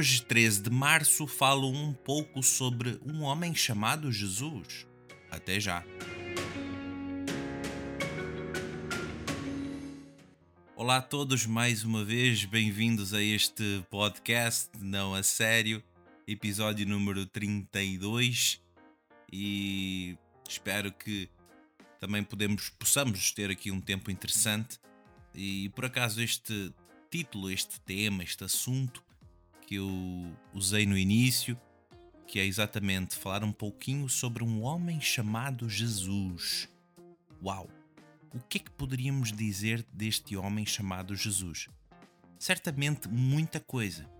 Hoje, 13 de março, falo um pouco sobre um homem chamado Jesus. Até já. Olá a todos mais uma vez, bem-vindos a este podcast, não a sério, episódio número 32 e espero que também podemos, possamos ter aqui um tempo interessante e por acaso este título, este tema, este assunto que eu usei no início, que é exatamente falar um pouquinho sobre um homem chamado Jesus. Uau! O que é que poderíamos dizer deste homem chamado Jesus? Certamente muita coisa.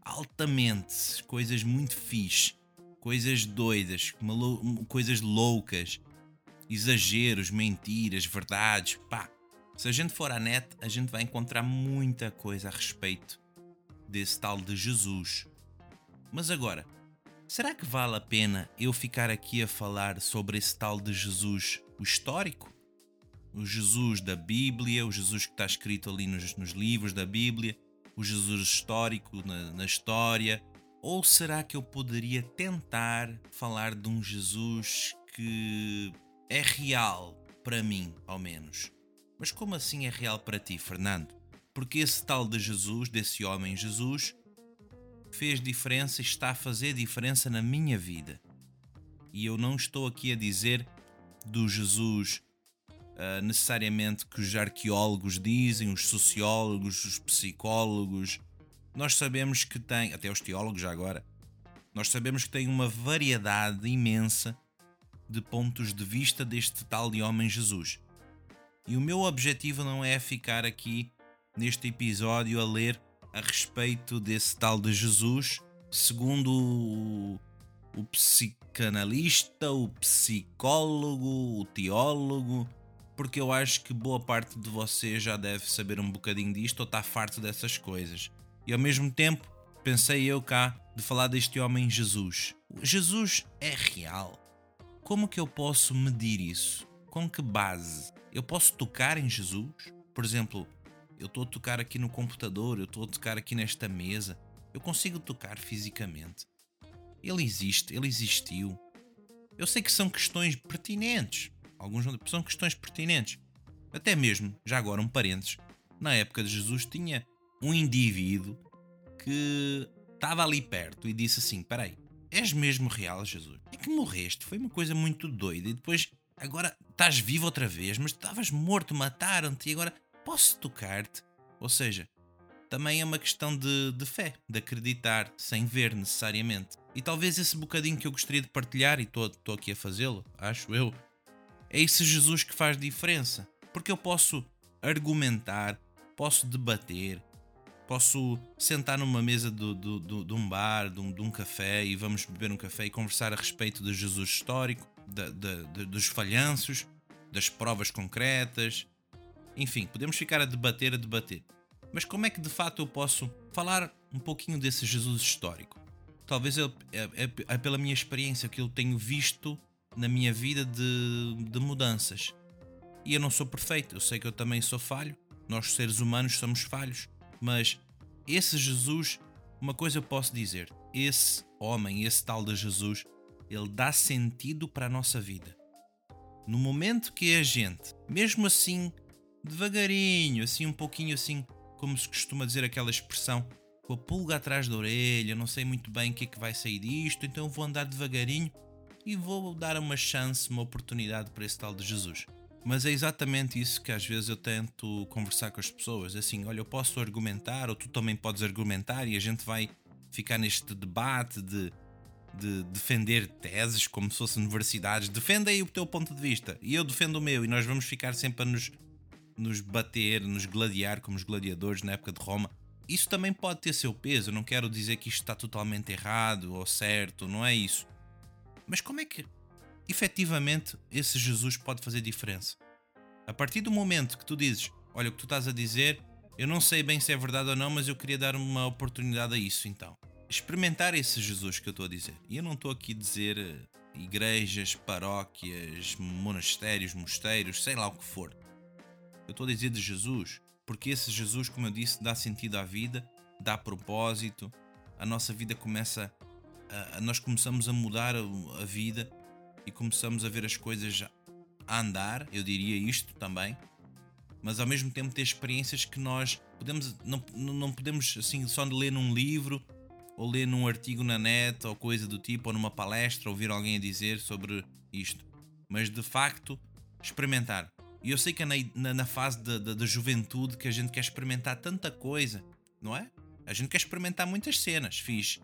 Altamente, coisas muito fixe, coisas doidas, coisas loucas, exageros, mentiras, verdades, pá. Se a gente for à net, a gente vai encontrar muita coisa a respeito desse tal de Jesus. Mas agora, será que vale a pena eu ficar aqui a falar sobre esse tal de Jesus, o histórico? O Jesus da Bíblia, o Jesus que está escrito ali nos, nos livros da Bíblia, o Jesus histórico na, na história? Ou será que eu poderia tentar falar de um Jesus que é real para mim, ao menos? Mas como assim é real para ti, Fernando? Porque esse tal de Jesus, desse homem Jesus, fez diferença e está a fazer diferença na minha vida. E eu não estou aqui a dizer do Jesus uh, necessariamente que os arqueólogos dizem, os sociólogos, os psicólogos. Nós sabemos que tem, até os teólogos já agora, nós sabemos que tem uma variedade imensa de pontos de vista deste tal de homem Jesus. E o meu objetivo não é ficar aqui neste episódio a ler a respeito desse tal de Jesus, segundo o, o psicanalista, o psicólogo, o teólogo, porque eu acho que boa parte de vocês já deve saber um bocadinho disto ou está farto dessas coisas. E ao mesmo tempo, pensei eu cá de falar deste homem Jesus. Jesus é real. Como que eu posso medir isso? Com que base? Eu posso tocar em Jesus? Por exemplo, eu estou a tocar aqui no computador, eu estou a tocar aqui nesta mesa, eu consigo tocar fisicamente. Ele existe, ele existiu. Eu sei que são questões pertinentes. Alguns são questões pertinentes. Até mesmo, já agora um parênteses, na época de Jesus tinha um indivíduo que estava ali perto e disse assim: Peraí, és mesmo real, Jesus? É que morreste, foi uma coisa muito doida e depois agora estás vivo outra vez, mas estavas morto, mataram-te e agora posso tocar-te? Ou seja, também é uma questão de, de fé, de acreditar, sem ver necessariamente. E talvez esse bocadinho que eu gostaria de partilhar, e estou aqui a fazê-lo, acho eu, é esse Jesus que faz diferença. Porque eu posso argumentar, posso debater, posso sentar numa mesa do, do, do, de um bar, de um, de um, café e vamos beber um café e conversar a respeito do Jesus histórico, da, da, dos falhanços, das provas concretas, enfim, podemos ficar a debater, a debater. Mas como é que de fato eu posso falar um pouquinho desse Jesus histórico? Talvez é, é, é pela minha experiência que eu tenho visto na minha vida de, de mudanças. E eu não sou perfeito, eu sei que eu também sou falho, nós seres humanos somos falhos, mas esse Jesus, uma coisa eu posso dizer: esse homem, esse tal de Jesus, ele dá sentido para a nossa vida. No momento que a gente, mesmo assim devagarinho, assim um pouquinho assim, como se costuma dizer aquela expressão, com a pulga atrás da orelha, não sei muito bem o que é que vai sair disto, então vou andar devagarinho e vou dar uma chance, uma oportunidade para esse tal de Jesus. Mas é exatamente isso que às vezes eu tento conversar com as pessoas. Assim, olha, eu posso argumentar, ou tu também podes argumentar, e a gente vai ficar neste debate de, de defender teses como se fossem universidades. Defenda aí o teu ponto de vista, e eu defendo o meu, e nós vamos ficar sempre a nos nos bater, nos gladiar como os gladiadores na época de Roma. Isso também pode ter seu peso, não quero dizer que isto está totalmente errado ou certo, não é isso. Mas como é que efetivamente esse Jesus pode fazer diferença? A partir do momento que tu dizes, olha o que tu estás a dizer, eu não sei bem se é verdade ou não, mas eu queria dar uma oportunidade a isso então. Experimentar esse Jesus que eu estou a dizer. E eu não estou aqui a dizer eh, igrejas, paróquias, monastérios, mosteiros, sei lá o que for. Eu estou a dizer de Jesus, porque esse Jesus, como eu disse, dá sentido à vida, dá propósito, a nossa vida começa a, nós começamos a mudar a, a vida e começamos a ver as coisas a andar, eu diria isto também, mas ao mesmo tempo ter experiências que nós podemos não, não podemos assim só ler num livro ou ler num artigo na net ou coisa do tipo ou numa palestra ouvir alguém a dizer sobre isto, mas de facto experimentar. E eu sei que é na, na, na fase da, juventude que a gente quer experimentar tanta coisa, não é? A gente quer experimentar muitas cenas, fixe.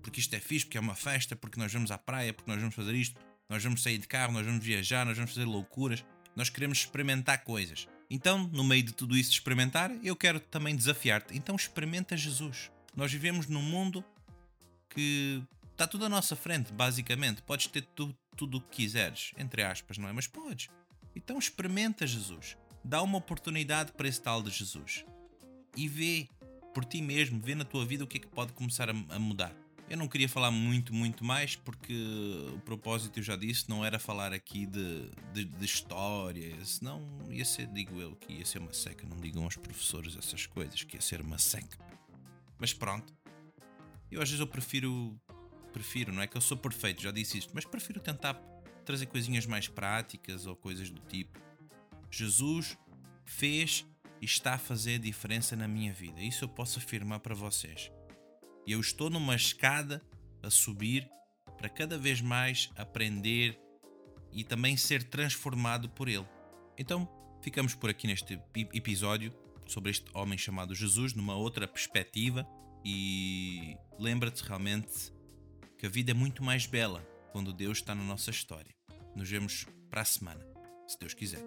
Porque isto é fixe, porque é uma festa, porque nós vamos à praia, porque nós vamos fazer isto, nós vamos sair de carro, nós vamos viajar, nós vamos fazer loucuras, nós queremos experimentar coisas. Então, no meio de tudo isso de experimentar, eu quero também desafiar-te. Então, experimenta Jesus. Nós vivemos num mundo que está tudo à nossa frente, basicamente. Podes ter tu, tudo o que quiseres, entre aspas, não é? Mas podes. Então, experimenta Jesus. Dá uma oportunidade para esse tal de Jesus. E vê por ti mesmo, vê na tua vida o que é que pode começar a, mudar. Eu não queria falar muito, muito mais, porque o propósito, eu já disse, não era falar aqui de, de, de história, senão ia ser, digo eu, que ia ser uma seca. Não digam aos professores essas coisas, que ia ser uma seca. Mas pronto. Eu às vezes eu prefiro, prefiro, não é que eu sou perfeito, já disse isto, mas prefiro tentar trazer coisinhas mais práticas ou coisas do tipo. Jesus fez e está a fazer diferença na minha vida. Isso eu posso afirmar para vocês. Eu estou numa escada a subir para cada vez mais aprender e também ser transformado por Ele. Então, ficamos por aqui neste episódio sobre este homem chamado Jesus, numa outra perspectiva. E lembra-te realmente que a vida é muito mais bela quando Deus está na nossa história. Nos vemos para a semana, se Deus quiser.